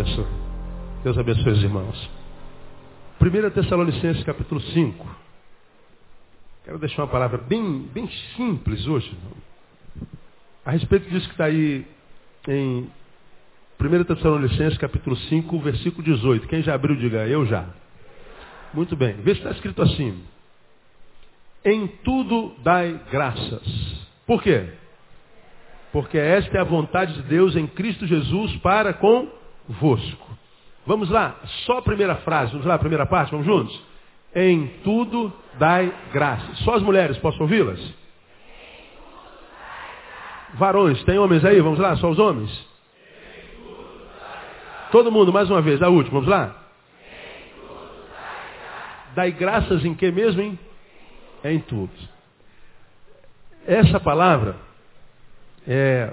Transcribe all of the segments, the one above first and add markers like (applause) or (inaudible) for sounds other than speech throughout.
abençoe. Deus abençoe os irmãos. 1 Tessalonicenses capítulo 5. Quero deixar uma palavra bem, bem simples hoje. A respeito disso que está aí em 1 Tessalonicenses capítulo 5, versículo 18. Quem já abriu, diga eu já. Muito bem. Vê se está escrito assim. Em tudo dai graças. Por quê? Porque esta é a vontade de Deus em Cristo Jesus para convosco. Vamos lá, só a primeira frase, vamos lá, a primeira parte, vamos juntos? Em tudo dai graças. Só as mulheres, posso ouvi-las? Varões, tem homens aí? Vamos lá, só os homens? Todo mundo, mais uma vez, a última, vamos lá? Dai graças em que mesmo, hein? Em tudo. Essa palavra é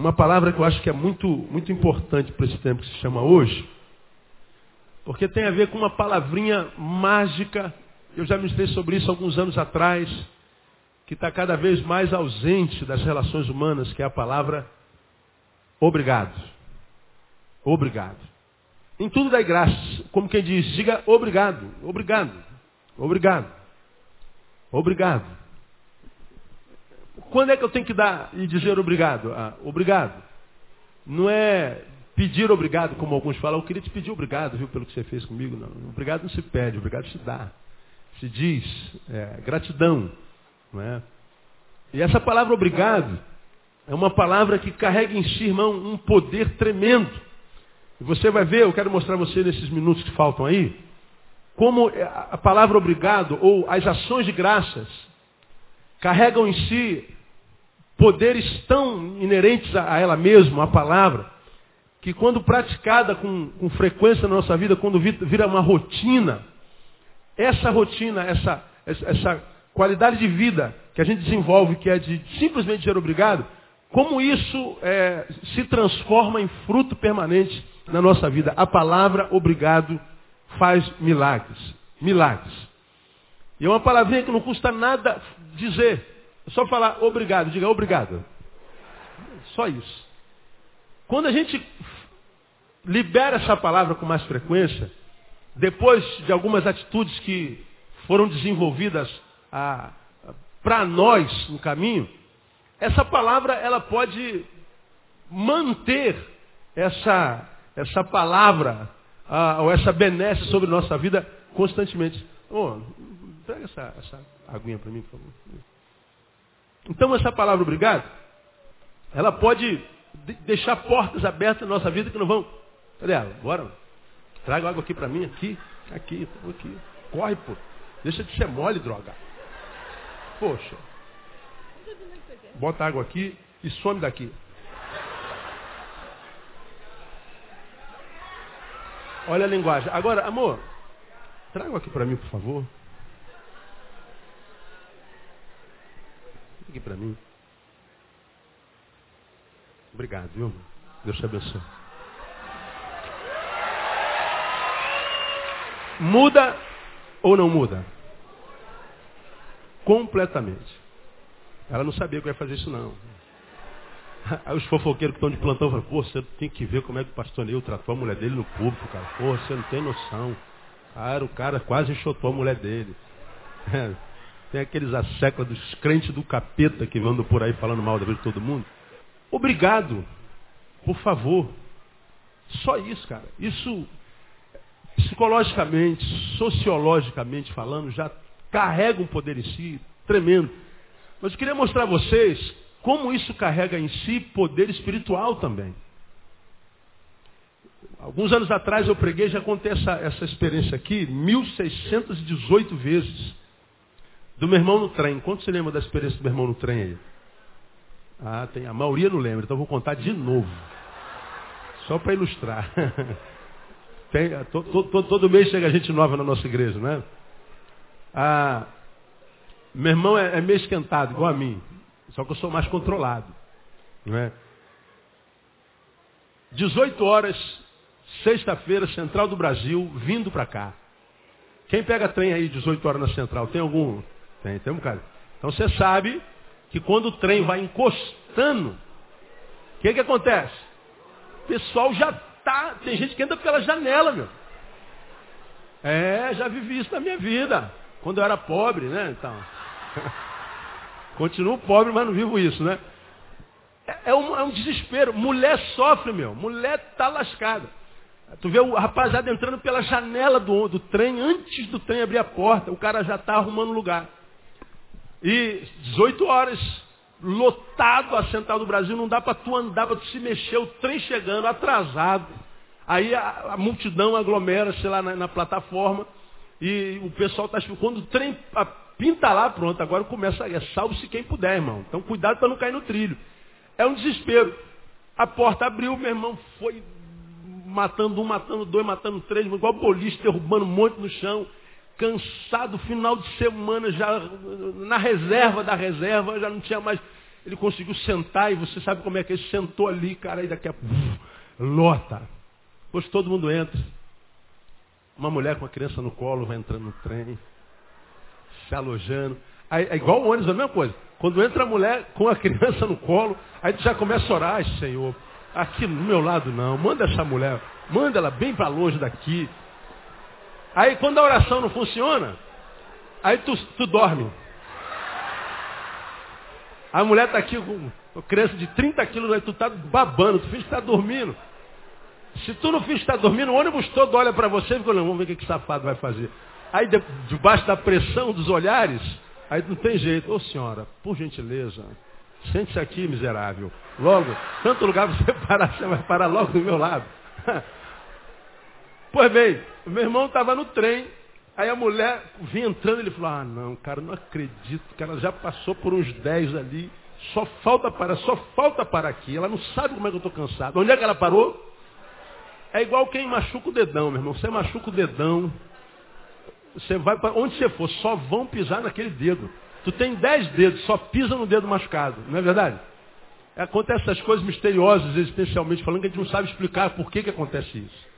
uma palavra que eu acho que é muito, muito importante para esse tempo que se chama hoje, porque tem a ver com uma palavrinha mágica, eu já ministrei sobre isso alguns anos atrás, que está cada vez mais ausente das relações humanas, que é a palavra obrigado. Obrigado. Em tudo dá graças, como quem diz, diga obrigado, obrigado, obrigado, obrigado. Quando é que eu tenho que dar e dizer obrigado? Ah, obrigado. Não é pedir obrigado, como alguns falam. Eu queria te pedir obrigado, viu, pelo que você fez comigo. Não. Obrigado não se pede, obrigado se dá. Se diz é, gratidão. Não é? E essa palavra obrigado é uma palavra que carrega em si, irmão, um poder tremendo. E você vai ver, eu quero mostrar a você nesses minutos que faltam aí, como a palavra obrigado ou as ações de graças carregam em si poderes tão inerentes a ela mesma, a palavra, que quando praticada com, com frequência na nossa vida, quando vira uma rotina, essa rotina, essa, essa qualidade de vida que a gente desenvolve, que é de simplesmente ser obrigado, como isso é, se transforma em fruto permanente na nossa vida. A palavra obrigado faz milagres. Milagres. E é uma palavrinha que não custa nada dizer. Só falar obrigado, diga obrigado. Só isso. Quando a gente libera essa palavra com mais frequência, depois de algumas atitudes que foram desenvolvidas para nós no caminho, essa palavra ela pode manter essa, essa palavra ou essa benesse sobre nossa vida constantemente. Oh, pega essa, essa aguinha para mim, por favor. Então essa palavra obrigado, ela pode deixar portas abertas na nossa vida que não vão. Cadê ela? Bora. Traga água aqui para mim, aqui, aqui, aqui. Corre, pô. Deixa de ser mole, droga. Poxa. Bota água aqui e some daqui. Olha a linguagem. Agora, amor, traga aqui para mim, por favor. Aqui para mim. Obrigado, viu? Deus te abençoe. Muda ou não muda? Completamente. Ela não sabia que eu ia fazer isso não. (laughs) Aí os fofoqueiros que estão de plantão falam, pô, você tem que ver como é que o pastor Neil tratou a mulher dele no público, cara. Pô, você não tem noção. Cara, o cara quase enxotou a mulher dele. (laughs) Tem aqueles asseclas dos crentes do capeta que andam por aí falando mal da vida de todo mundo. Obrigado. Por favor. Só isso, cara. Isso, psicologicamente, sociologicamente falando, já carrega um poder em si tremendo. Mas eu queria mostrar a vocês como isso carrega em si poder espiritual também. Alguns anos atrás eu preguei, já contei essa, essa experiência aqui, 1618 vezes. Do meu irmão no trem. Quanto você lembra da experiência do meu irmão no trem aí? Ah, tem. A maioria não lembra, então vou contar de novo. Só para ilustrar. (laughs) Tem, to, to, to, todo mês chega gente nova na nossa igreja, não é? Ah, meu irmão é, é meio esquentado, igual a mim. Só que eu sou mais controlado. Não é? 18 horas, sexta-feira, Central do Brasil, vindo para cá. Quem pega trem aí 18 horas na Central? Tem algum tem, tem um bocado. Então você sabe que quando o trem vai encostando, o que, que acontece? O pessoal já tá. Tem gente que entra pela janela, meu. É, já vivi isso na minha vida. Quando eu era pobre, né? Então. (laughs) Continuo pobre, mas não vivo isso, né? É, é, um, é um desespero. Mulher sofre, meu. Mulher tá lascada. Tu vê o rapaziada entrando pela janela do, do trem, antes do trem abrir a porta, o cara já está arrumando lugar. E 18 horas, lotado a Central do Brasil, não dá para tu andar, para tu se mexer, o trem chegando, atrasado. Aí a, a multidão aglomera, sei lá, na, na plataforma, e o pessoal está quando o trem pinta lá, pronto, agora começa, é salve-se quem puder, irmão. Então cuidado para não cair no trilho. É um desespero. A porta abriu, meu irmão foi matando um, matando dois, matando três, igual boliche, derrubando um monte no chão. Cansado, final de semana, já na reserva da reserva, já não tinha mais. Ele conseguiu sentar e você sabe como é que ele sentou ali, cara, e daqui a pouco, (laughs) lota. Depois todo mundo entra. Uma mulher com a criança no colo vai entrando no trem, se alojando. Aí, é igual o ônibus, é a mesma coisa. Quando entra a mulher com a criança no colo, aí tu já começa a orar, Senhor, aqui no meu lado não, manda essa mulher, manda ela bem para longe daqui. Aí quando a oração não funciona, aí tu, tu dorme. A mulher está aqui com criança de 30 quilos, aí tu está babando, tu finge que está dormindo. Se tu não finge que está dormindo, o ônibus todo olha para você e fica olhando, vamos ver o que esse safado vai fazer. Aí debaixo da pressão dos olhares, Aí não tem jeito. Ô senhora, por gentileza, sente-se aqui, miserável. Logo, tanto lugar você (laughs) parar, você vai parar logo do meu lado. (laughs) pois bem, meu irmão estava no trem, aí a mulher vinha entrando, ele falou, ah não, cara, não acredito, que ela já passou por uns 10 ali, só falta para, só falta para aqui. Ela não sabe como é que eu estou cansado. Onde é que ela parou? É igual quem machuca o dedão, meu irmão. Você machuca o dedão, você vai para onde você for, só vão pisar naquele dedo. Tu tem dez dedos, só pisa no dedo machucado, não é verdade? Acontecem essas coisas misteriosas, existencialmente falando, que a gente não sabe explicar por que, que acontece isso.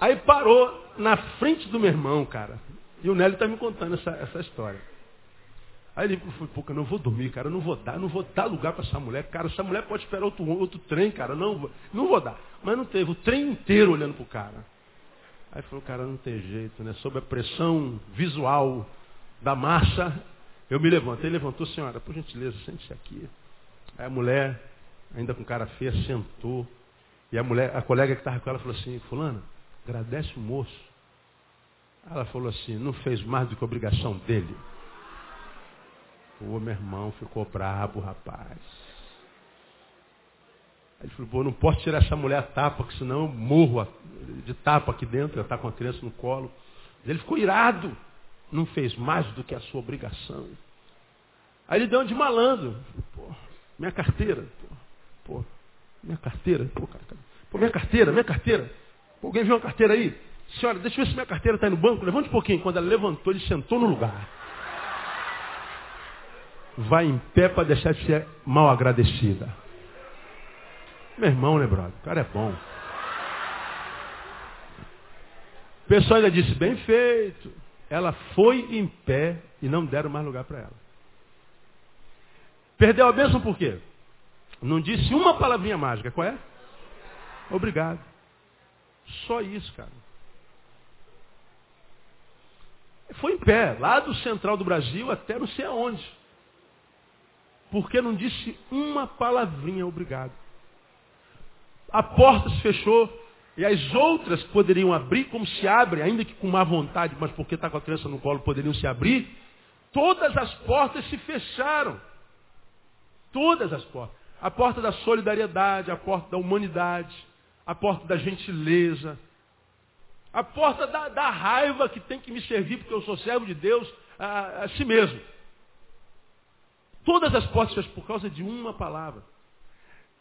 Aí parou na frente do meu irmão, cara. E o Nélio está me contando essa, essa história. Aí ele falou, pô, eu não vou dormir, cara, não vou dar, não vou dar lugar para essa mulher. Cara, essa mulher pode esperar outro, outro trem, cara, não, não vou dar. Mas não teve, o trem inteiro olhando para o cara. Aí falou, cara, não tem jeito, né? Sob a pressão visual da massa, eu me levanto. Ele levantou, senhora, por gentileza, sente-se aqui. Aí a mulher, ainda com cara feia, sentou. E a mulher, a colega que estava com ela falou assim, fulana, agradece o moço. Ela falou assim, não fez mais do que obrigação dele. O meu irmão ficou brabo, rapaz. Aí ele falou, pô, não posso tirar essa mulher a tapa, porque senão eu morro de tapa aqui dentro, ela está com a criança no colo. Ele ficou irado. Não fez mais do que a sua obrigação. Aí ele deu um de malandro. Pô, minha carteira. Pô, pô minha carteira. Pô, cara, pô, minha carteira, minha carteira. Alguém viu uma carteira aí? Senhora, deixa eu ver se minha carteira está aí no banco. Levante um pouquinho. Quando ela levantou, ele sentou no lugar. Vai em pé para deixar de ser mal agradecida. Meu irmão, né, brother? O cara é bom. O pessoal ainda disse, bem feito. Ela foi em pé e não deram mais lugar para ela. Perdeu a bênção por quê? Não disse uma palavrinha mágica. Qual é? Obrigado. Só isso, cara. Foi em pé, lá do central do Brasil até não sei aonde. Porque não disse uma palavrinha obrigado a porta se fechou e as outras poderiam abrir, como se abre, ainda que com má vontade, mas porque está com a criança no colo, poderiam se abrir. Todas as portas se fecharam. Todas as portas. A porta da solidariedade, a porta da humanidade, a porta da gentileza, a porta da, da raiva que tem que me servir porque eu sou servo de Deus a, a si mesmo. Todas as portas por causa de uma palavra.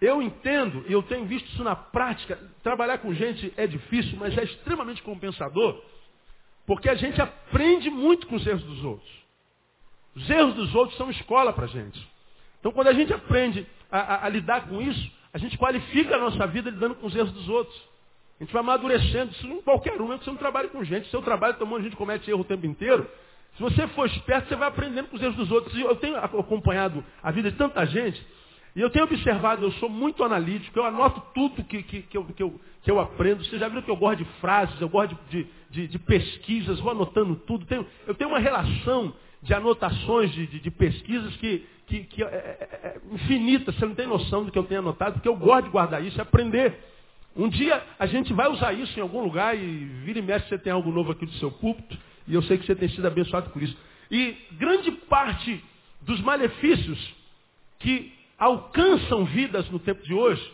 Eu entendo, e eu tenho visto isso na prática, trabalhar com gente é difícil, mas é extremamente compensador, porque a gente aprende muito com os erros dos outros. Os erros dos outros são escola para a gente. Então, quando a gente aprende a, a, a, lidar com isso, a gente qualifica a nossa vida lidando com os erros dos outros. A gente vai amadurecendo, isso em qualquer um, é que você não trabalha com gente. Seu trabalho, tomando, a gente comete erro o tempo inteiro. Se você for esperto, você vai aprendendo com os erros dos outros. Eu tenho acompanhado a vida de tanta gente E eu tenho observado, eu sou muito analítico, eu anoto tudo que, que, que, eu, que, eu, que eu aprendo. Você já viu que eu gosto de frases, eu gosto de, de, de pesquisas, vou anotando tudo. Tenho, eu tenho uma relação de anotações de, de, de pesquisas que, que, que é, é, é, infinita. Você não tem noção do que eu tenho anotado, porque eu gosto de guardar isso e aprender. Um dia a gente vai usar isso em algum lugar e vira e mexe você tem algo novo aqui do seu púlpito. E eu sei que você tem sido abençoado por isso. E grande parte dos malefícios que alcançam vidas no tempo de hoje,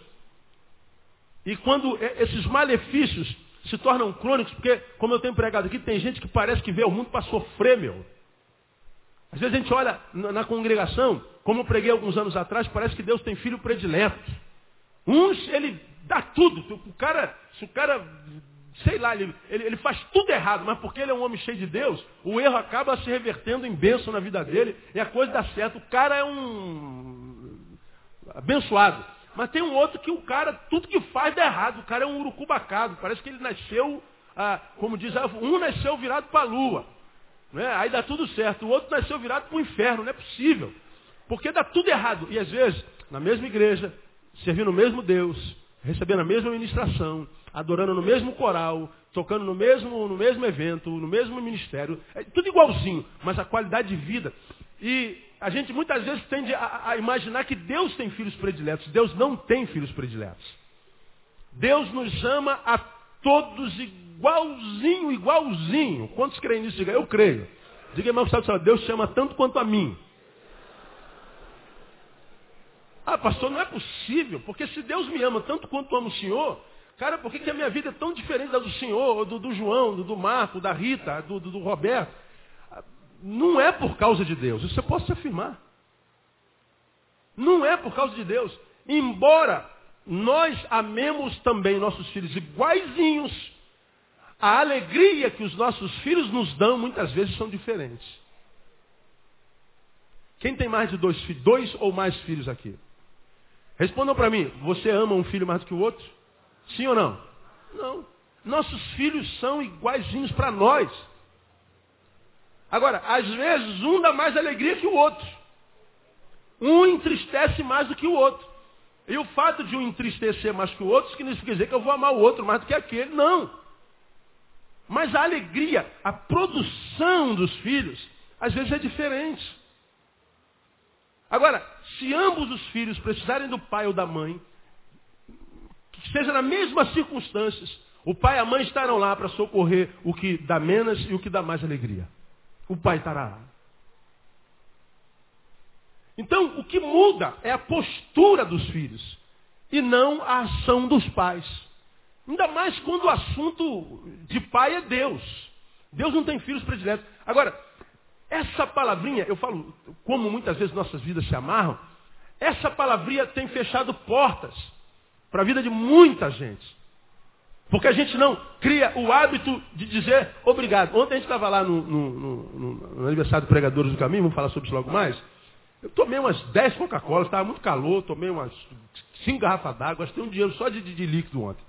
e quando esses malefícios se tornam crônicos, porque, como eu tenho pregado aqui, tem gente que parece que vê o mundo para sofrer, meu. Às vezes a gente olha na congregação, como eu preguei alguns anos atrás, parece que Deus tem filho predileto. Uns, ele dá tudo. O cara, se o cara sei lá, ele, ele, faz tudo errado, mas porque ele é um homem cheio de Deus, o erro acaba se revertendo em bênção na vida dele e a coisa dá certo. O cara é um abençoado. Mas tem um outro que o cara, tudo que faz dá errado. O cara é um urucubacado. Parece que ele nasceu, ah, como diz, um nasceu virado para a lua. Né? Aí dá tudo certo. O outro nasceu virado para o inferno. Não é possível. Porque dá tudo errado. E às vezes, na mesma igreja, servindo o mesmo Deus, recebendo a mesma ministração, adorando no mesmo coral, tocando no mesmo, no mesmo evento, no mesmo ministério, é tudo igualzinho, mas a qualidade de vida. E a gente muitas vezes tende a, a imaginar que Deus tem filhos prediletos. Deus não tem filhos prediletos. Deus nos ama a todos igualzinho, igualzinho. Quantos creem nisso? Diga, eu creio. Diga, irmão, Deus te ama tanto quanto a mim. Ah, pastor, não é possível, porque se Deus me ama tanto quanto ama o Senhor, cara, por que, que a minha vida é tão diferente da do Senhor, do, do João, do, do, Marco, da Rita, do, do, do Roberto? Não é por causa de Deus, isso eu posso afirmar. Não é por causa de Deus. Embora nós amemos também nossos filhos iguaizinhos, a alegria que os nossos filhos nos dão muitas vezes são diferentes. Quem tem mais de dois filhos, dois ou mais filhos aqui? Respondam para mim, você ama um filho mais do que o outro? Sim ou não? Não. Nossos filhos são iguaizinhos para nós. Agora, às vezes um dá mais alegria que o outro. Um entristece mais do que o outro. E o fato de um entristecer mais que o outro significa dizer que eu vou amar o outro mais do que aquele. Não. Mas a alegria, a produção dos filhos, às vezes é diferente. Agora, se ambos os filhos precisarem do pai ou da mãe, que seja nas mesmas circunstâncias, o pai e a mãe estarão lá para socorrer o que dá menos e o que dá mais alegria. O pai estará lá. Então, o que muda é a postura dos filhos e não a ação dos pais. Ainda mais quando o assunto de pai é Deus. Deus não tem filhos prediletos. Agora, essa palavrinha, eu falo, como muitas vezes nossas vidas se amarram, essa palavrinha tem fechado portas para a vida de muita gente. Porque a gente não cria o hábito de dizer obrigado. Ontem a gente estava lá no, no, no, no, aniversário do Pregadores do Caminho, vamos falar sobre isso logo mais. Eu tomei umas 10 Coca-Cola, estava muito calor, tomei umas 5 garrafas d'água, gastei um dinheiro só de, de, de, líquido ontem.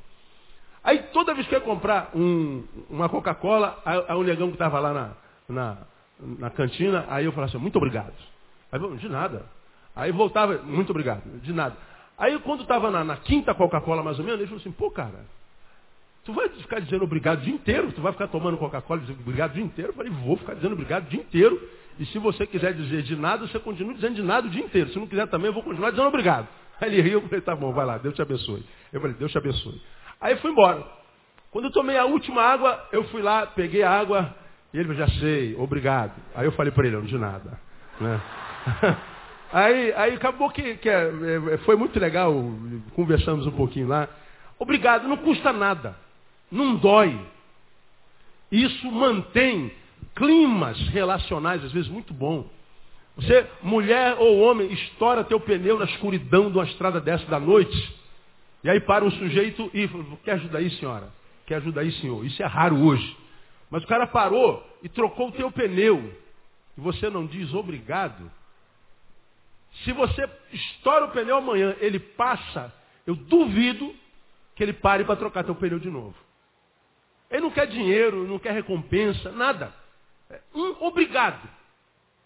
Aí toda vez que eu ia comprar um, uma Coca-Cola, aí, o negão que estava lá na, na, na cantina, aí eu falava assim, muito obrigado. Aí eu, de nada. Aí voltava, muito obrigado, de nada. Aí quando estava na, na, quinta Coca-Cola mais ou menos, ele falou assim, pô cara, tu vai ficar dizendo obrigado o dia inteiro? Tu vai ficar tomando Coca-Cola e dizendo obrigado o dia inteiro? Eu falei, vou ficar dizendo obrigado o dia inteiro. E se você quiser dizer de nada, você continua dizendo de nada o dia inteiro. Se não quiser também, eu vou continuar dizendo obrigado. Aí ele riu, eu falei, tá bom, vai lá, Deus te abençoe. Eu falei, Deus te abençoe. Aí fui embora. Quando eu tomei a última água, eu fui lá, peguei a água, e ele já sei, obrigado. Aí eu falei para ele, não de nada. Né? (laughs) Aí, aí acabou que, que é, é, foi muito legal, conversamos um pouquinho lá. Obrigado, não custa nada. Não dói. Isso mantém climas relacionais, às vezes, muito bom. Você, mulher ou homem, estoura teu pneu na escuridão de uma estrada dessa da noite. E aí para um sujeito e quer ajuda aí, senhora? Quer ajuda aí, senhor? Isso é raro hoje. Mas o cara parou e trocou o teu pneu. E você não diz obrigado. Se você estoura o pneu amanhã, ele passa, eu duvido que ele pare para trocar teu pneu de novo. Ele não quer dinheiro, não quer recompensa, nada. Um obrigado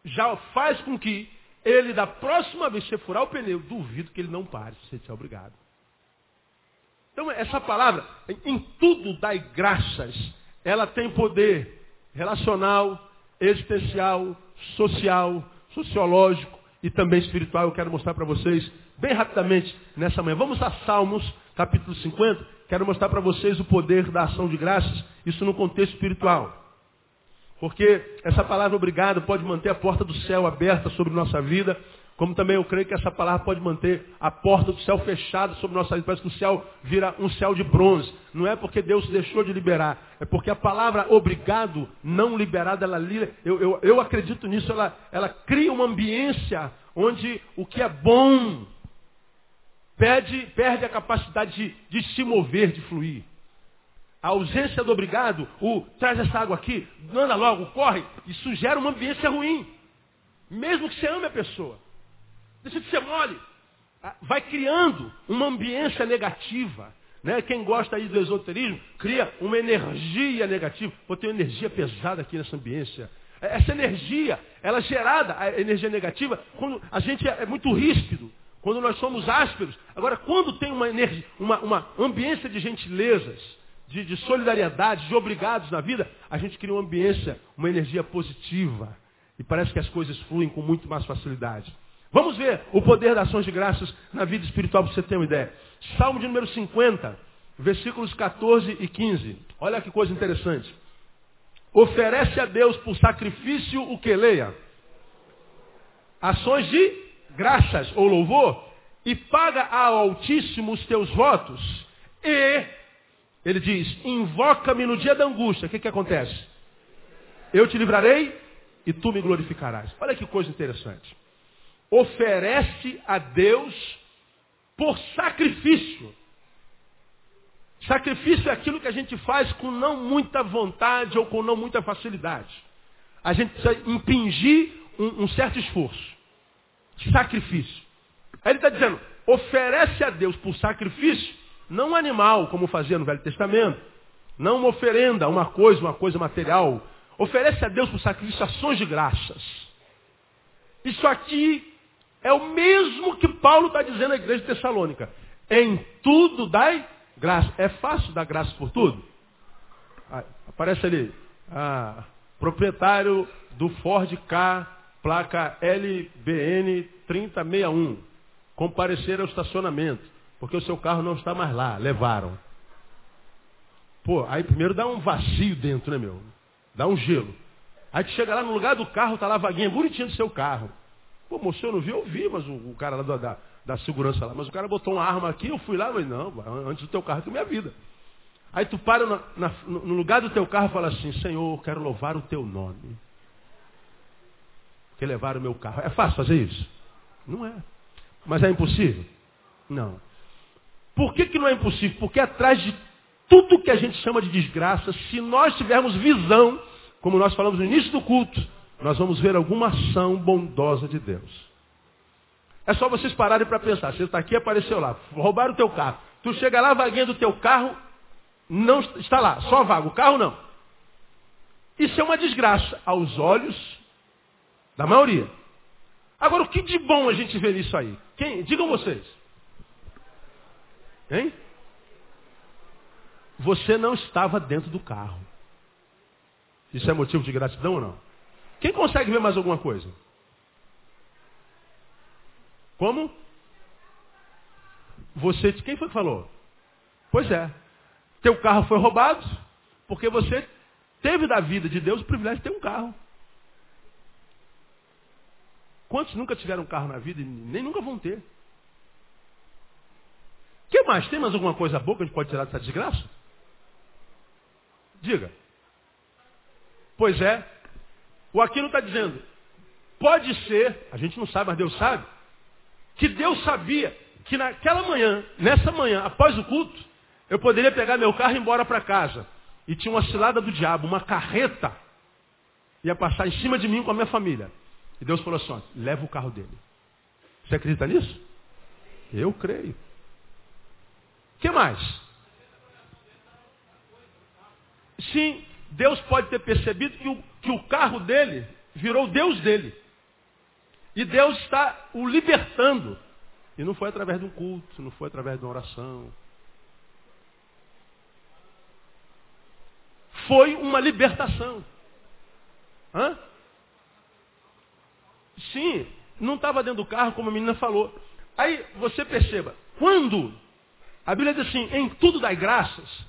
já faz com que ele da próxima vez que você furar o pneu, duvido que ele não pare se você estiver obrigado. Então, essa palavra, em tudo dai graças, ela tem poder relacional, existencial, social, sociológico e também espiritual. Eu quero mostrar para vocês bem rapidamente nessa manhã. Vamos a Salmos, capítulo 50. Quero mostrar para vocês o poder da ação de graças, isso no contexto espiritual. Porque essa palavra obrigado pode manter a porta do céu aberta sobre nossa vida, como também eu creio que essa palavra pode manter a porta do céu fechada sobre nossa vida. Parece que o céu vira um céu de bronze. Não é porque Deus deixou de liberar, é porque a palavra obrigado, não liberada, ela eu, eu, eu acredito nisso, ela, ela cria uma ambiência onde o que é bom perde, perde a capacidade de, de se mover, de fluir. A ausência do obrigado, o traz essa água aqui, anda logo, corre, isso gera uma ambiência ruim. Mesmo que você ame a pessoa. Deixa de ser mole. Ah, vai criando uma ambiência negativa. Né? Quem gosta aí do esoterismo, cria uma energia negativa. Pô, tem uma energia pesada aqui nessa ambiência. É, essa energia, ela é gerada, a energia negativa, quando a gente é, é muito ríspido, quando nós somos ásperos. Agora, quando tem uma, energia, uma, uma ambiência de gentilezas, de, de solidariedade, de obrigados na vida, a gente cria uma ambiência, uma energia positiva. E parece que as coisas fluem com muito mais facilidade. Vamos ver o poder das ações de graças na vida espiritual para você ter uma ideia. Salmo de número 50, versículos 14 e 15. Olha que coisa interessante. Oferece a Deus por sacrifício o que leia? Ações de graças ou louvor e paga ao Altíssimo os teus votos e ele diz, invoca-me no dia da angústia. O que, que acontece? Eu te livrarei e tu me glorificarás. Olha que coisa interessante. Oferece a Deus por sacrifício. Sacrifício é aquilo que a gente faz com não muita vontade ou com não muita facilidade. A gente precisa impingir um, um certo esforço. Sacrifício. Aí ele está dizendo, oferece a Deus por sacrifício não um animal, como fazia no Velho Testamento. Não uma oferenda, uma coisa, uma coisa material. Oferece a Deus por sacrifício ações de graças. Isso aqui é o mesmo que Paulo está dizendo à igreja de Tessalônica. Em tudo dai graça. É fácil dar graça por tudo? Ah, aparece ali. Ah, proprietário do Ford K, placa LBN 3061. Comparecer ao estacionamento. Porque o seu carro não está mais lá, levaram. Pô, aí primeiro dá um vazio dentro, né, meu? Dá um gelo. Aí tu chega lá no lugar do carro, tá lá a vaguinha bonitinha do seu carro. Pô, moço, eu não vi, eu vi, mas o, o cara lá da, da, da, segurança lá, mas o cara botou uma arma aqui, eu fui lá, mas não, antes do teu carro tem minha vida. Aí tu para na, na, no lugar do teu carro e fala assim, Senhor, quero louvar o teu nome. Que levaram o meu carro. É fácil fazer isso? Não é. Mas é impossível? Não. Por que, que não é impossível? Porque atrás de tudo que a gente chama de desgraça, se nós tivermos visão, como nós falamos no início do culto, nós vamos ver alguma ação bondosa de Deus. É só vocês pararem para pensar. Você está aqui apareceu lá. Roubaram o teu carro. Tu chega lá, a vaguinha do teu carro não está lá. Só vaga. O carro não. Isso é uma desgraça aos olhos da maioria. Agora, o que de bom a gente vê nisso aí? Quem? Digam vocês. Hein? Você não estava dentro do carro. Isso é motivo de gratidão ou não? Quem consegue ver mais alguma coisa? Como? Você, quem foi que falou? Pois é. Teu carro foi roubado porque você teve da vida de Deus o privilégio de ter um carro. Quantos nunca tiveram um carro na vida e nem nunca vão ter? Que mais? Tem mais alguma coisa boa que a gente pode tirar dessa desgraça? Diga. Pois é. O Aquino está dizendo, pode ser, a gente não sabe, mas Deus sabe, que Deus sabia que naquela manhã, nessa manhã, após o culto, eu poderia pegar meu carro e ir embora para casa. E tinha uma cilada do diabo, uma carreta, ia passar em cima de mim com a minha família. E Deus falou assim, leva o carro dele. Você acredita nisso? Eu creio. O que mais? Sim, Deus pode ter percebido que o, que o carro dele virou Deus dele. E Deus está o libertando. E não foi através de um culto, não foi através de uma oração. Foi uma libertação. Hã? Sim, não estava dentro do carro, como a menina falou. Aí você perceba, quando a Bíblia diz assim, em tudo dai graças,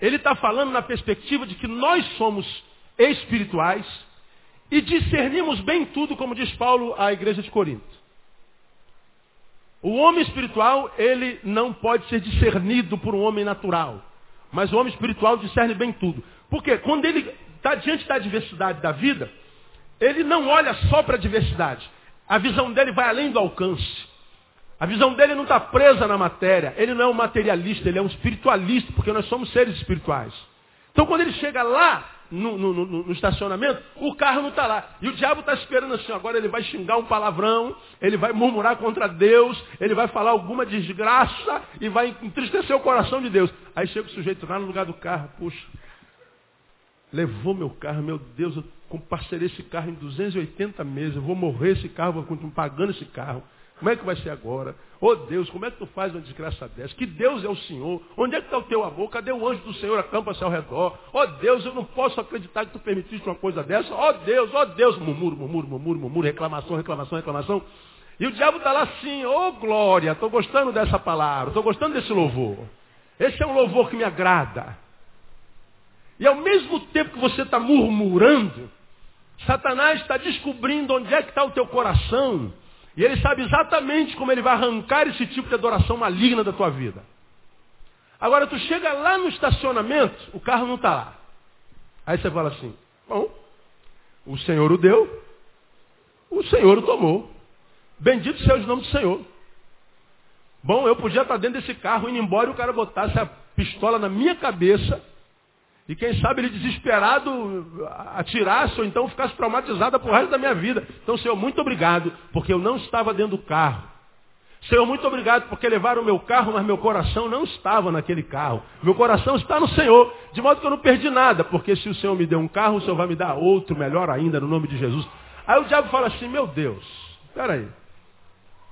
ele está falando na perspectiva de que nós somos espirituais e discernimos bem tudo, como diz Paulo à igreja de Corinto. O homem espiritual, ele não pode ser discernido por um homem natural. Mas o homem espiritual discerne bem tudo. Porque quando ele está diante da diversidade da vida, ele não olha só para a diversidade. A visão dele vai além do alcance. A visão dele não está presa na matéria. Ele não é um materialista, ele é um espiritualista, porque nós somos seres espirituais. Então quando ele chega lá no, no, no, no estacionamento, o carro não está lá. E o diabo está esperando assim, agora ele vai xingar um palavrão, ele vai murmurar contra Deus, ele vai falar alguma desgraça e vai entristecer o coração de Deus. Aí chega o sujeito lá no lugar do carro, puxa, levou meu carro, meu Deus, eu comparcerei esse carro em 280 meses, eu vou morrer esse carro, vou continuar pagando esse carro. Como é que vai ser agora? Oh Deus, como é que tu faz uma desgraça dessa? Que Deus é o Senhor? Onde é que está o teu amor? Cadê o anjo do Senhor acampa-se ao redor? Oh Deus, eu não posso acreditar que tu permitiste uma coisa dessa. Oh Deus, oh Deus, murmuro, murmuro, murmuro, murmuro, reclamação, reclamação, reclamação. E o diabo está lá assim, oh glória, estou gostando dessa palavra, estou gostando desse louvor. Esse é um louvor que me agrada. E ao mesmo tempo que você está murmurando, Satanás está descobrindo onde é que está o teu coração e ele sabe exatamente como ele vai arrancar esse tipo de adoração maligna da tua vida. Agora tu chega lá no estacionamento, o carro não está lá. Aí você fala assim, bom, o Senhor o deu, o Senhor o tomou. Bendito seja o nome do Senhor. Bom, eu podia estar dentro desse carro indo embora e o cara botasse a pistola na minha cabeça e quem sabe ele desesperado atirasse ou então ficasse traumatizado por resto da minha vida. Então, Senhor, muito obrigado, porque eu não estava dentro do carro. Senhor, muito obrigado porque levaram o meu carro, mas meu coração não estava naquele carro. Meu coração está no Senhor, de modo que eu não perdi nada, porque se o Senhor me deu um carro, o Senhor vai me dar outro melhor ainda, no nome de Jesus. Aí o diabo fala assim, meu Deus, aí,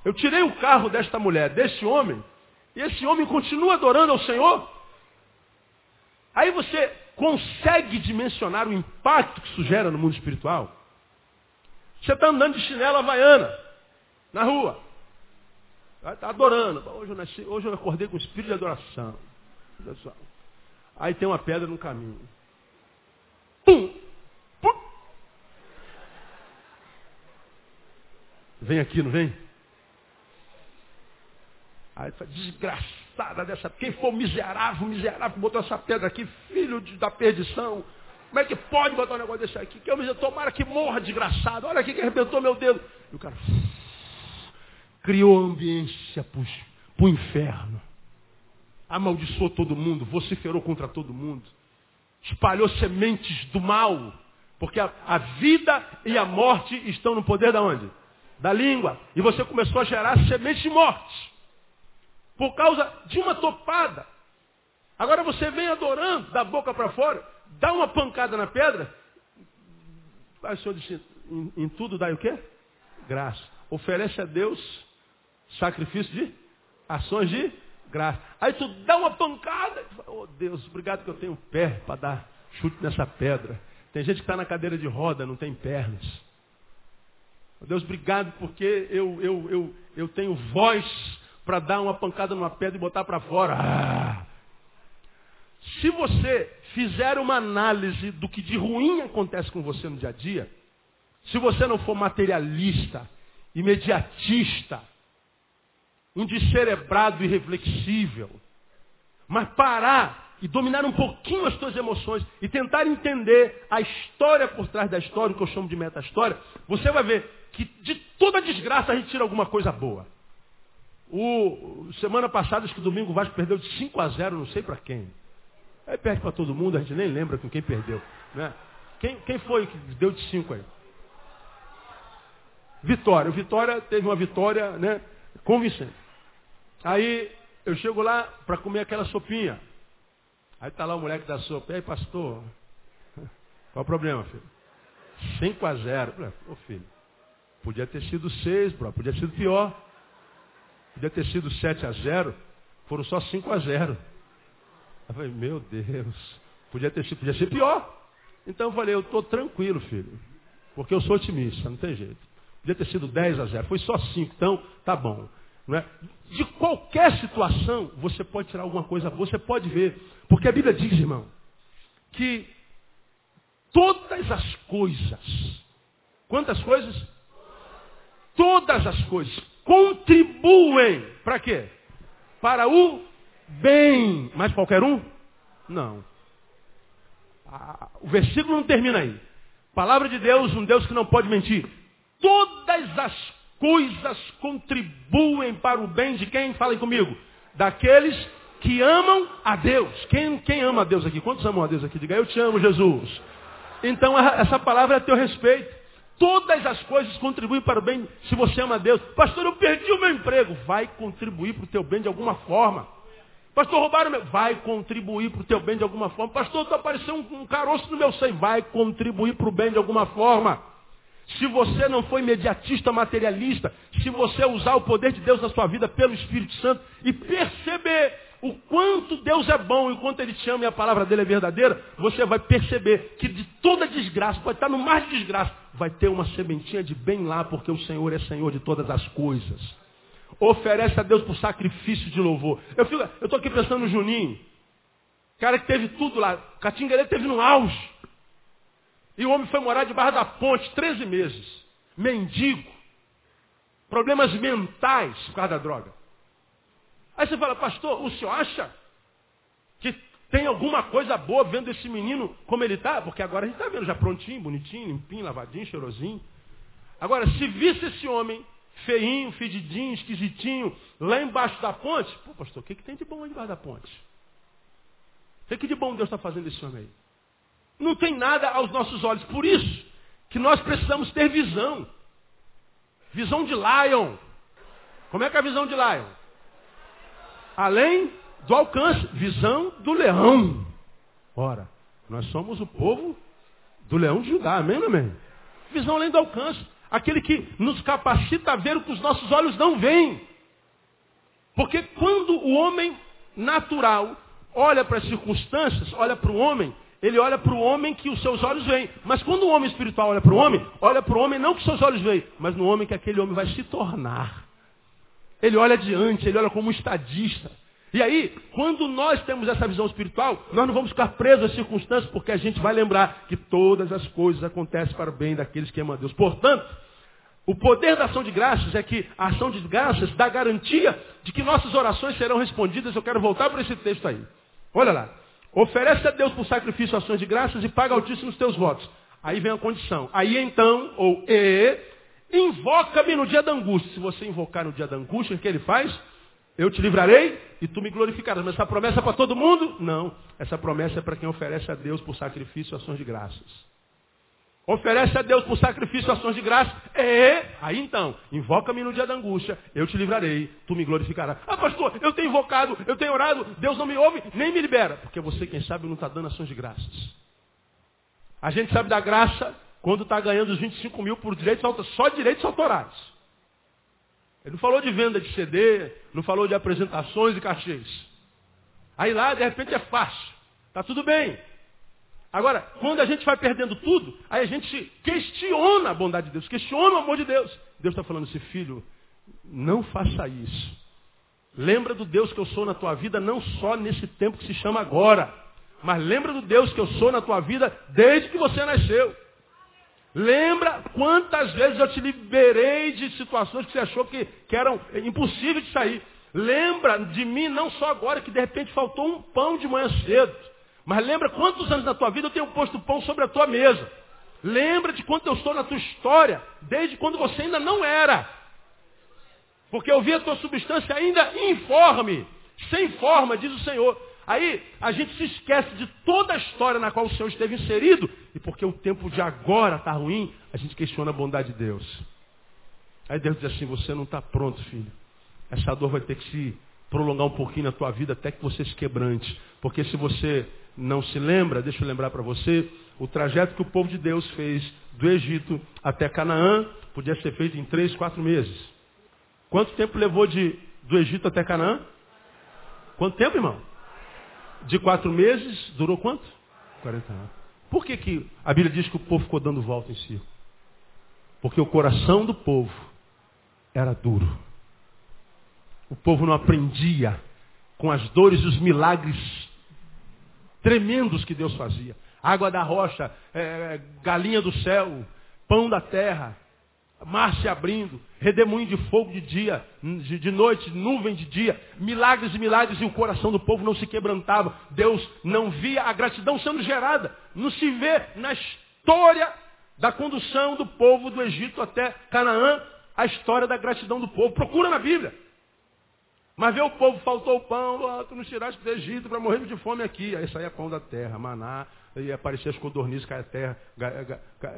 eu tirei o carro desta mulher, desse homem, e esse homem continua adorando ao Senhor? Aí você consegue dimensionar o impacto que isso gera no mundo espiritual? Você está andando de chinela havaiana na rua. Está adorando. Hoje eu, nasci, hoje eu acordei com o espírito de adoração. Aí tem uma pedra no caminho. Pum! Pum! Vem aqui, não vem? Aí fala, dessa. Quem for miserável, miserável, botou essa pedra aqui, filho de, da perdição. Como é que pode botar um negócio desse aqui? Que eu me tomara que morra, desgraçado. Olha aqui que arrebentou meu dedo. E o cara criou ambiência para o inferno. Amaldiçoou todo mundo, vociferou contra todo mundo. Espalhou sementes do mal. Porque a, a vida e a morte estão no poder da onde? Da língua. E você começou a gerar sementes de morte por causa de uma topada. Agora você vem adorando, da boca para fora, dá uma pancada na pedra. Aí o Senhor disse, em, em tudo dá o quê? Graça. Oferece a Deus sacrifício de ações de graça. Aí tu dá uma pancada. Oh Deus, obrigado que eu tenho pé para dar chute nessa pedra. Tem gente que está na cadeira de roda, não tem pernas. Oh Deus, obrigado porque eu, eu, eu, eu tenho voz para dar uma pancada numa pedra e botar para fora. Ah. Se você fizer uma análise do que de ruim acontece com você no dia a dia, se você não for materialista, imediatista, um descerebrado irreflexível, mas parar e dominar um pouquinho as suas emoções e tentar entender a história por trás da história, o que eu chamo de meta-história, você vai ver que de toda desgraça a gente tira alguma coisa boa. O, semana passada, acho que domingo o Vasco perdeu de 5 a 0, não sei para quem. Aí perde para todo mundo, a gente nem lembra com quem perdeu. Né? Quem, quem foi que deu de 5 aí? Vitória. O Vitória teve uma vitória né, convincente. Aí eu chego lá para comer aquela sopinha. Aí está lá o moleque da sopa. E aí, pastor? (laughs) Qual o problema, filho? 5 a 0. Ô filho, Podia ter sido seis, bro. Podia ter sido pior. Podia ter sido 7 a 0. Foram só 5 a 0. Eu falei, meu Deus. Podia ter sido, podia ser pior. Então eu falei, eu estou tranquilo, filho. Porque eu sou otimista, não tem jeito. Podia ter sido 10 a 0. Foi só 5, então tá bom. Não é? De qualquer situação, você pode tirar alguma coisa, você pode ver. Porque a Bíblia diz, irmão, que todas as coisas, quantas coisas? Todas as coisas contribuem para quê? Para o bem. Mas qualquer um? Não. O versículo não termina aí. Palavra de Deus, um Deus que não pode mentir. Todas as coisas contribuem para o bem de quem? Falem comigo. Daqueles que amam a Deus. Quem, quem ama a Deus aqui? Quantos amam a Deus aqui? Diga, eu te amo, Jesus. Então essa palavra é a teu respeito. Todas as coisas contribuem para o bem se você ama Deus. Pastor, eu perdi o meu emprego. Vai contribuir para o teu bem de alguma forma. Pastor, roubaram meu. Vai contribuir para o teu bem de alguma forma. Pastor, apareceu um, um caroço no meu seio. Vai contribuir para o bem de alguma forma. Se você não for imediatista materialista, se você usar o poder de Deus na sua vida pelo Espírito Santo e perceber o quanto Deus é bom e quanto Ele te ama e a palavra dele é verdadeira, você vai perceber que de toda desgraça, pode estar no mar de desgraça, vai ter uma sementinha de bem lá, porque o Senhor é Senhor de todas as coisas. Oferece a Deus por sacrifício de louvor. Eu estou aqui pensando no Juninho, cara que teve tudo lá, Catinguele teve no auge. E o homem foi morar debaixo da ponte 13 meses. Mendigo. Problemas mentais por causa da droga. Aí você fala, pastor, o senhor acha que tem alguma coisa boa vendo esse menino como ele está? Porque agora a gente está vendo já prontinho, bonitinho, limpinho, lavadinho, cheirosinho. Agora, se visse esse homem feinho, fedidinho, esquisitinho, lá embaixo da ponte, pô, pastor, o que, que tem de bom aí debaixo da ponte? O que de bom Deus está fazendo esse homem aí? Não tem nada aos nossos olhos. Por isso que nós precisamos ter visão. Visão de Lion. Como é que é a visão de Lion? Além do alcance. Visão do leão. Ora, nós somos o povo do leão de Judá. Amém, amém? Visão além do alcance. Aquele que nos capacita a ver o que os nossos olhos não veem. Porque quando o homem natural olha para as circunstâncias, olha para o homem, ele olha para o homem que os seus olhos veem. Mas quando o homem espiritual olha para o homem, olha para o homem não que os seus olhos veem, mas no homem que aquele homem vai se tornar. Ele olha adiante, ele olha como um estadista. E aí, quando nós temos essa visão espiritual, nós não vamos ficar presos às circunstâncias, porque a gente vai lembrar que todas as coisas acontecem para o bem daqueles que amam a Deus. Portanto, o poder da ação de graças é que a ação de graças dá garantia de que nossas orações serão respondidas. Eu quero voltar para esse texto aí. Olha lá. Oferece a Deus por sacrifício ações de graças e paga altíssimo os teus votos. Aí vem a condição. Aí então, ou e, invoca-me no dia da angústia. Se você invocar no dia da angústia, o que ele faz? Eu te livrarei e tu me glorificarás. Mas essa promessa é para todo mundo? Não. Essa promessa é para quem oferece a Deus por sacrifício ações de graças. Oferece a Deus por sacrifício ações de graça. É, aí então, invoca-me no dia da angústia, eu te livrarei, tu me glorificarás. Ah, pastor, eu tenho invocado, eu tenho orado, Deus não me ouve, nem me libera. Porque você, quem sabe, não está dando ações de graças. A gente sabe da graça quando está ganhando os 25 mil por direitos, só direitos autorais. Ele não falou de venda de CD, não falou de apresentações e cachês. Aí lá, de repente, é fácil. Está tudo bem. Agora, quando a gente vai perdendo tudo, aí a gente questiona a bondade de Deus, questiona o amor de Deus. Deus está falando assim, filho, não faça isso. Lembra do Deus que eu sou na tua vida, não só nesse tempo que se chama agora, mas lembra do Deus que eu sou na tua vida desde que você nasceu. Lembra quantas vezes eu te liberei de situações que você achou que, que eram impossíveis de sair. Lembra de mim não só agora, que de repente faltou um pão de manhã cedo. Mas lembra quantos anos da tua vida eu tenho posto pão sobre a tua mesa. Lembra de quanto eu estou na tua história, desde quando você ainda não era. Porque eu vi a tua substância ainda informe, sem forma, diz o Senhor. Aí a gente se esquece de toda a história na qual o Senhor esteve inserido, e porque o tempo de agora está ruim, a gente questiona a bondade de Deus. Aí Deus diz assim, você não está pronto, filho. Essa dor vai ter que se prolongar um pouquinho na tua vida até que você se quebrante. Porque se você não se lembra, deixa eu lembrar para você, o trajeto que o povo de Deus fez do Egito até Canaã podia ser feito em três, quatro meses. Quanto tempo levou de, do Egito até Canaã? Quanto tempo, irmão? De quatro meses, durou quanto? 40 anos. Por que, que a Bíblia diz que o povo ficou dando volta em si? Porque o coração do povo era duro. O povo não aprendia com as dores e os milagres tremendos que Deus fazia. Água da rocha, é, galinha do céu, pão da terra, mar se abrindo, redemoinho de fogo de dia, de, noite, nuvem de dia, milagres e milagres, e o coração do povo não se quebrantava. Deus não via a gratidão sendo gerada. Não se vê na história da condução do povo do Egito até Canaã a história da gratidão do povo. Procura na Bíblia. Mas vê o povo, faltou o pão, oh, tu nos tiraste do Egito para morrer de fome aqui. Aí saía pão da terra, maná, e aparecia as codornizes, caia terra,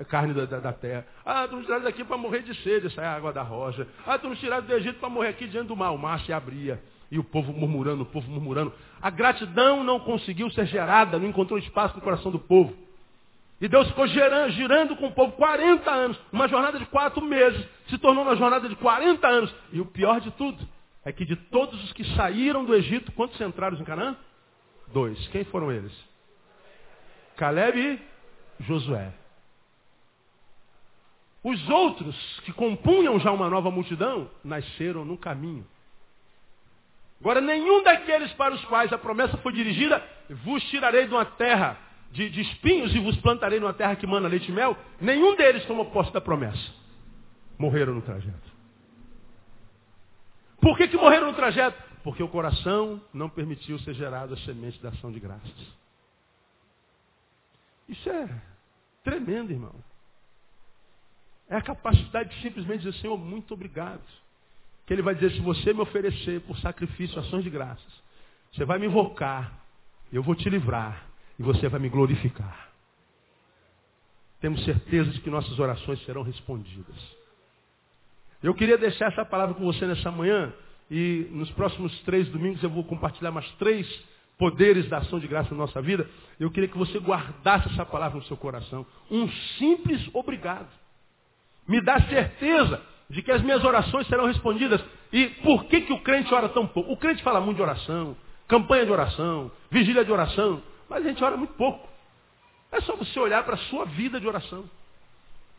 carne da, da, da, terra. Ah, tu nos tiraste daqui para morrer de sede, saia água da rocha. Ah, tu nos tiraste do Egito para morrer aqui diante do mar. O mar se abria. E o povo murmurando, o povo murmurando. A gratidão não conseguiu ser gerada, não encontrou espaço no coração do povo. E Deus ficou girando, girando com o povo 40 anos. Uma jornada de quatro meses se tornou uma jornada de 40 anos. E o pior de tudo é que de todos os que saíram do Egito, quantos entraram em Canaã? Dois. Quem foram eles? Caleb e Josué. Os outros que compunham já uma nova multidão nasceram no caminho. Agora, nenhum daqueles para os quais a promessa foi dirigida, vos tirarei de uma terra de, de espinhos e vos plantarei numa terra que manda leite e mel, nenhum deles tomou posse da promessa. Morreram no trajeto. Por que, que morreram no trajeto? Porque o coração não permitiu ser gerado a semente da ação de graças. Isso é tremendo, irmão. É a capacidade de simplesmente dizer, Senhor, muito obrigado. Que ele vai dizer, se você me oferecer por sacrifício ações de graças, você vai me invocar, eu vou te livrar e você vai me glorificar. Temos certeza de que nossas orações serão respondidas. Eu queria deixar essa palavra com você nessa manhã e nos próximos três domingos eu vou compartilhar mais três poderes da ação de graça na nossa vida. Eu queria que você guardasse essa palavra no seu coração. Um simples obrigado. Me dá certeza de que as minhas orações serão respondidas. E por que, que o crente ora tão pouco? O crente fala muito de oração, campanha de oração, vigília de oração. Mas a gente ora muito pouco. É só você olhar para a sua vida de oração.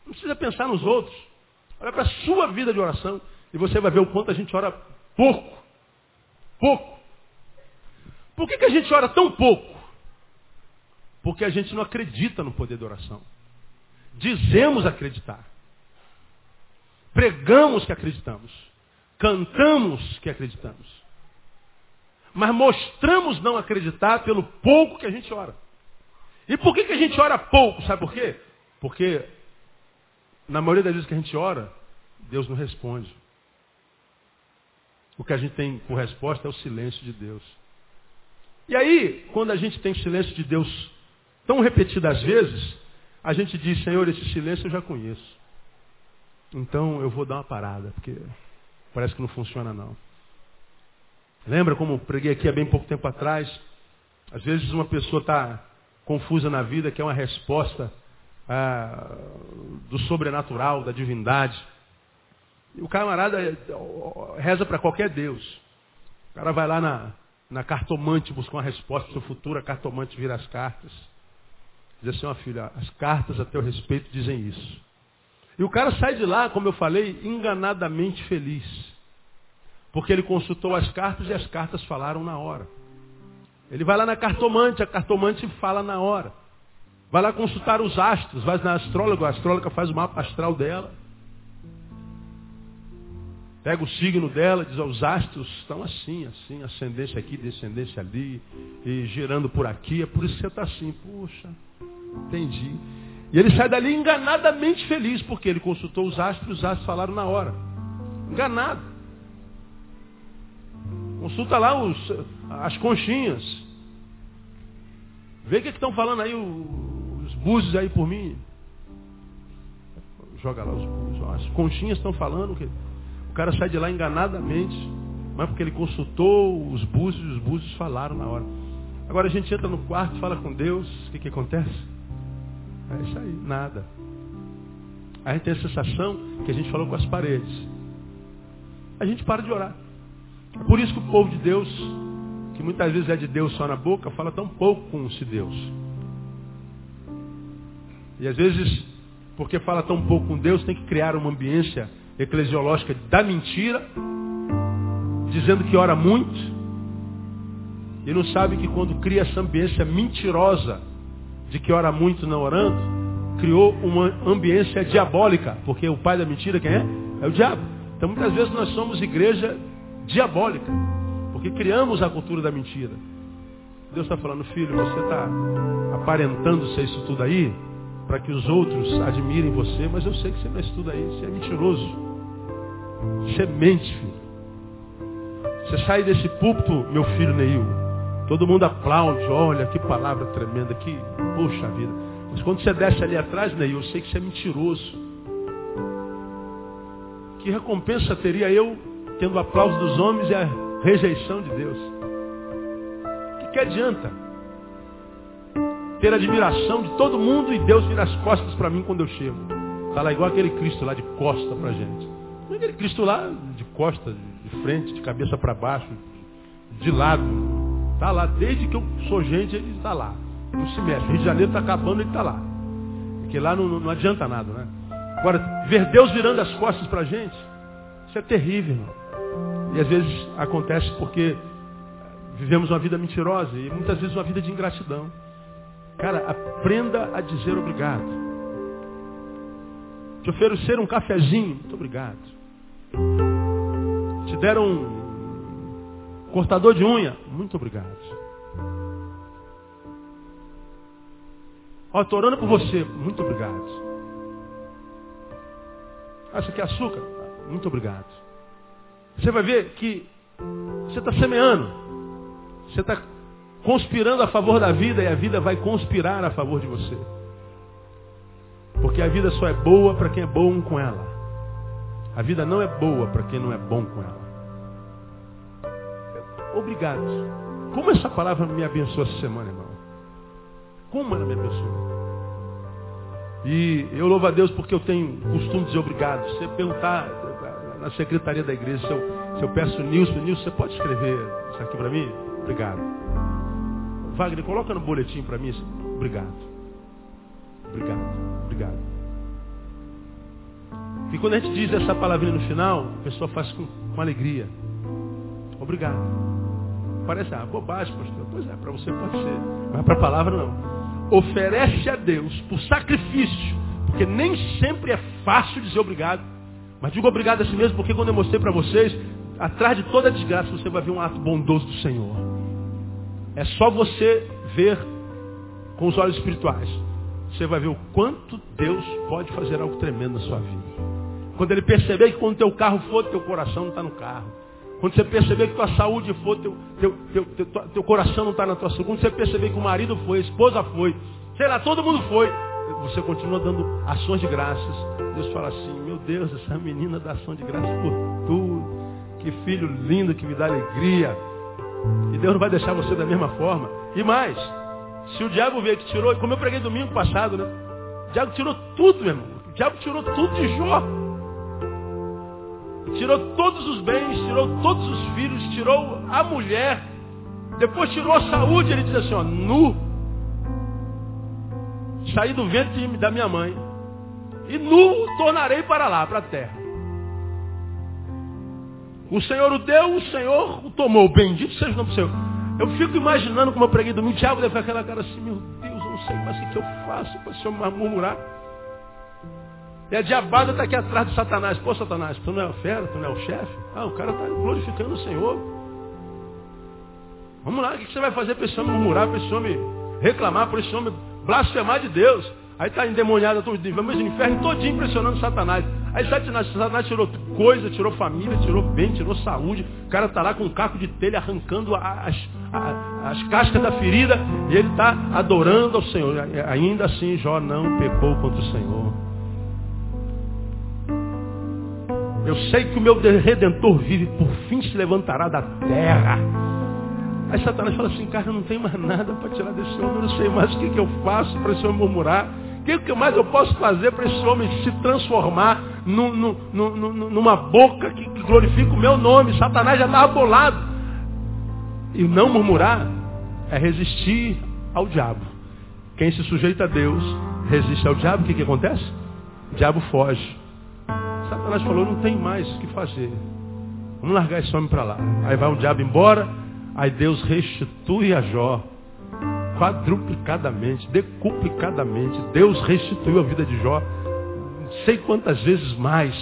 Não precisa pensar nos outros. Olha para a sua vida de oração e você vai ver o quanto a gente ora pouco. Pouco. Por que, que a gente ora tão pouco? Porque a gente não acredita no poder da oração. Dizemos acreditar. Pregamos que acreditamos. Cantamos que acreditamos mas mostramos não acreditar pelo pouco que a gente ora. E por que, que a gente ora pouco? Sabe por quê? Porque na maioria das vezes que a gente ora, Deus não responde. O que a gente tem com resposta é o silêncio de Deus. E aí, quando a gente tem silêncio de Deus tão repetidas vezes, a gente diz, Senhor, esse silêncio eu já conheço. Então eu vou dar uma parada, porque parece que não funciona não. Lembra como preguei aqui há bem pouco tempo atrás? Às vezes uma pessoa está confusa na vida, quer uma resposta ah, do sobrenatural, da divindade. E o camarada eh, reza para qualquer Deus. O cara vai lá na, na cartomante buscar uma resposta para o futuro, a cartomante vira as cartas. Diz assim, ó filha, as cartas a teu respeito dizem isso. E o cara sai de lá, como eu falei, enganadamente feliz. Porque ele consultou as cartas e as cartas falaram na hora. Ele vai lá na cartomante, a cartomante fala na hora. Vai lá consultar os astros, vai na astróloga, a astróloga faz o mapa astral dela. Pega o signo dela, diz, os astros estão assim, assim, ascendência aqui, descendência ali, e girando por aqui, é por isso que você está assim. Puxa, entendi. E ele sai dali enganadamente feliz, porque ele consultou os astros, os astros falaram na hora. Enganado. Consulta lá os, as conchinhas. Vê o que estão falando aí os búzios aí por mim. Joga lá os búzios. As conchinhas estão falando que cara sai de lá enganadamente. Mas porque ele consultou os búzios e os búzios falaram na hora. Agora a gente entra no quarto, fala com Deus, o que, que acontece? É isso aí, nada. A gente tem a sensação que a gente falou com as paredes. A gente para de orar. É por isso que o povo de Deus, que muitas vezes é de Deus só na boca, fala tão pouco com esse Deus. E às vezes, porque fala tão pouco com Deus, tem que criar uma ambiência eclesiológica da mentira, dizendo que ora muito, e não sabe que quando cria essa ambiência mentirosa de que ora muito não orando, criou uma ambiência diabólica, porque o pai da mentira quem é? É o diabo. Então muitas vezes nós somos igreja diabólica, porque criamos a cultura da mentira. Deus está falando, filho, você está aparentando ser isso tudo aí, para que os outros admirem você, mas eu sei que você não é isso tudo aí, você é mentiroso. Você mente, filho. Você sai desse púlpito, meu filho Neil, todo mundo aplaude, olha que palavra tremenda, que, poxa vida. Mas quando você desce ali atrás, Neil, eu sei que você é mentiroso. Que recompensa teria eu tendo o aplauso dos homens e a rejeição de Deus? O que, que adianta? Ter admiração de todo mundo e Deus vir as costas para mim quando eu chego. Está lá igual aquele Cristo lá de costa para gente. Aquele Cristo lá de costa, de frente, de cabeça para baixo, de lado. Está lá, desde que eu sou gente, ele está lá. Não se mexe. O Rio de Janeiro está acabando, ele está lá. Porque lá não, não adianta nada, né? Agora, ver Deus virando as costas para a gente, isso é terrível, irmão. E às vezes acontece porque vivemos uma vida mentirosa e muitas vezes uma vida de ingratidão. Cara, aprenda a dizer obrigado. Te oferecer um cafezinho, muito obrigado. Te deram um cortador de unha, muito obrigado. Ó, estou orando por você, muito obrigado. Ah, você quer açúcar? Muito obrigado. Você vai ver que você está semeando. Você está conspirando a favor da vida e a vida vai conspirar a favor de você. Porque a vida só é boa para quem é bom com ela. A vida não é boa para quem não é bom com ela. Obrigado. Como essa palavra me abençoou essa semana, irmão? Como ela me abençoou? E eu louvo a Deus porque eu tenho costume de dizer obrigado. Se você perguntar na secretaria da igreja, se eu, se eu peço Nilson, Nilson, você pode escrever isso aqui para mim? Obrigado. Wagner, coloca no boletim para mim. Obrigado. Obrigado. Obrigado. E quando a gente diz essa palavrinha no final, a pessoa faz com, com alegria. Obrigado. Parece ah, bobagem, pastor. Pois é, para você pode ser. Mas para a palavra não oferece a Deus por sacrifício, porque nem sempre é fácil dizer obrigado. Mas digo obrigado a si mesmo, porque quando eu mostrei para vocês, atrás de toda desgraça você vai ver um ato bondoso do Senhor. É só você ver com os olhos espirituais. Você vai ver o quanto Deus pode fazer algo tremendo na sua vida. Quando ele perceber que quando teu carro for, teu coração não está no carro. Quando você perceber que tua saúde teu, teu, teu, teu, teu coração não está na tua saúde. Quando você perceber que o marido foi, a esposa foi, sei lá, todo mundo foi. Você continua dando ações de graças. Deus fala assim, meu Deus, essa menina dá ação de graças por tudo. Que filho lindo que me dá alegria. E Deus não vai deixar você da mesma forma. E mais, se o diabo veio que tirou, como eu preguei domingo passado, né? O diabo tirou tudo, meu irmão. O diabo tirou tudo de Jó tirou todos os bens, tirou todos os filhos, tirou a mulher, depois tirou a saúde, ele diz assim, ó, nu, saí do ventre da minha mãe, e nu tornarei para lá, para a terra. O Senhor o deu, o Senhor o tomou. Bendito seja o nome do Senhor. Eu fico imaginando como eu preguei domingo, Tiago deve aquela cara assim, meu Deus, eu não sei mais o que eu faço para o Senhor murmurar. E a diabada está aqui atrás de Satanás. Pô, Satanás, tu não é o fera, tu não é o chefe? Ah, o cara está glorificando o Senhor. Vamos lá, o que você vai fazer para esse homem murmurar, para esse homem reclamar, para esse homem blasfemar de Deus? Aí está endemoniado, vamos no inferno todinho impressionando Satanás. Aí Satanás, Satanás tirou coisa, tirou família, tirou bem, tirou saúde. O cara está lá com um caco de telha arrancando as, as, as cascas da ferida e ele está adorando ao Senhor. Ainda assim, Jó não pecou contra o Senhor. Eu sei que o meu redentor vive, por fim se levantará da terra. Aí Satanás fala assim, cara, eu não tenho mais nada para tirar desse homem, eu não sei mais o que, que eu faço para esse homem murmurar. O que, mais eu posso fazer para esse homem se transformar num, num, num, numa boca que, que glorifica o meu nome? Satanás já estava bolado. E não murmurar é resistir ao diabo. Quem se sujeita a Deus resiste ao diabo, o que, que acontece? O diabo foge. Satanás falou, não tem mais o que fazer. Vamos largar esse homem para lá. Aí vai o diabo embora, aí Deus restitui a Jó. Quadruplicadamente, decuplicadamente. Deus restituiu a vida de Jó. Sei quantas vezes mais.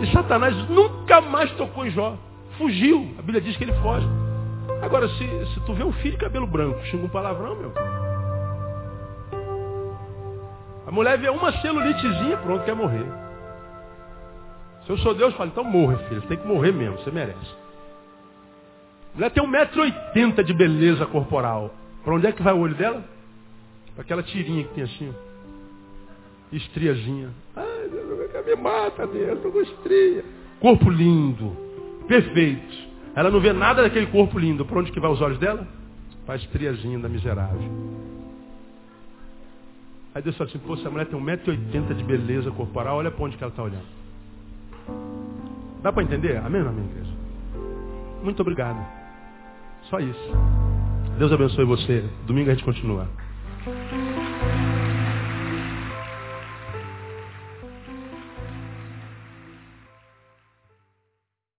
E Satanás nunca mais tocou em Jó. Fugiu. A Bíblia diz que ele foge. Agora, se, se tu vê um filho de cabelo branco, xinga um palavrão, meu. A mulher vê uma celulitezinha, pronto, quer morrer. Se eu sou Deus, falo, então morre, filho. Você tem que morrer mesmo, você merece. A mulher tem 1,80m de beleza corporal. Para onde é que vai o olho dela? Para aquela tirinha que tem assim. Estriazinha. Ai, Deus, me mata, Deus, estou com estria. Corpo lindo, perfeito. Ela não vê nada daquele corpo lindo. Para onde que vai os olhos dela? Para a estriazinha da miserável. Aí Deus fala assim, pô, essa mulher tem 1,80m de beleza corporal, olha para onde que ela está olhando. Dá para entender? Amém, amém, igreja? Muito obrigado. Só isso. Deus abençoe você. Domingo a gente continua.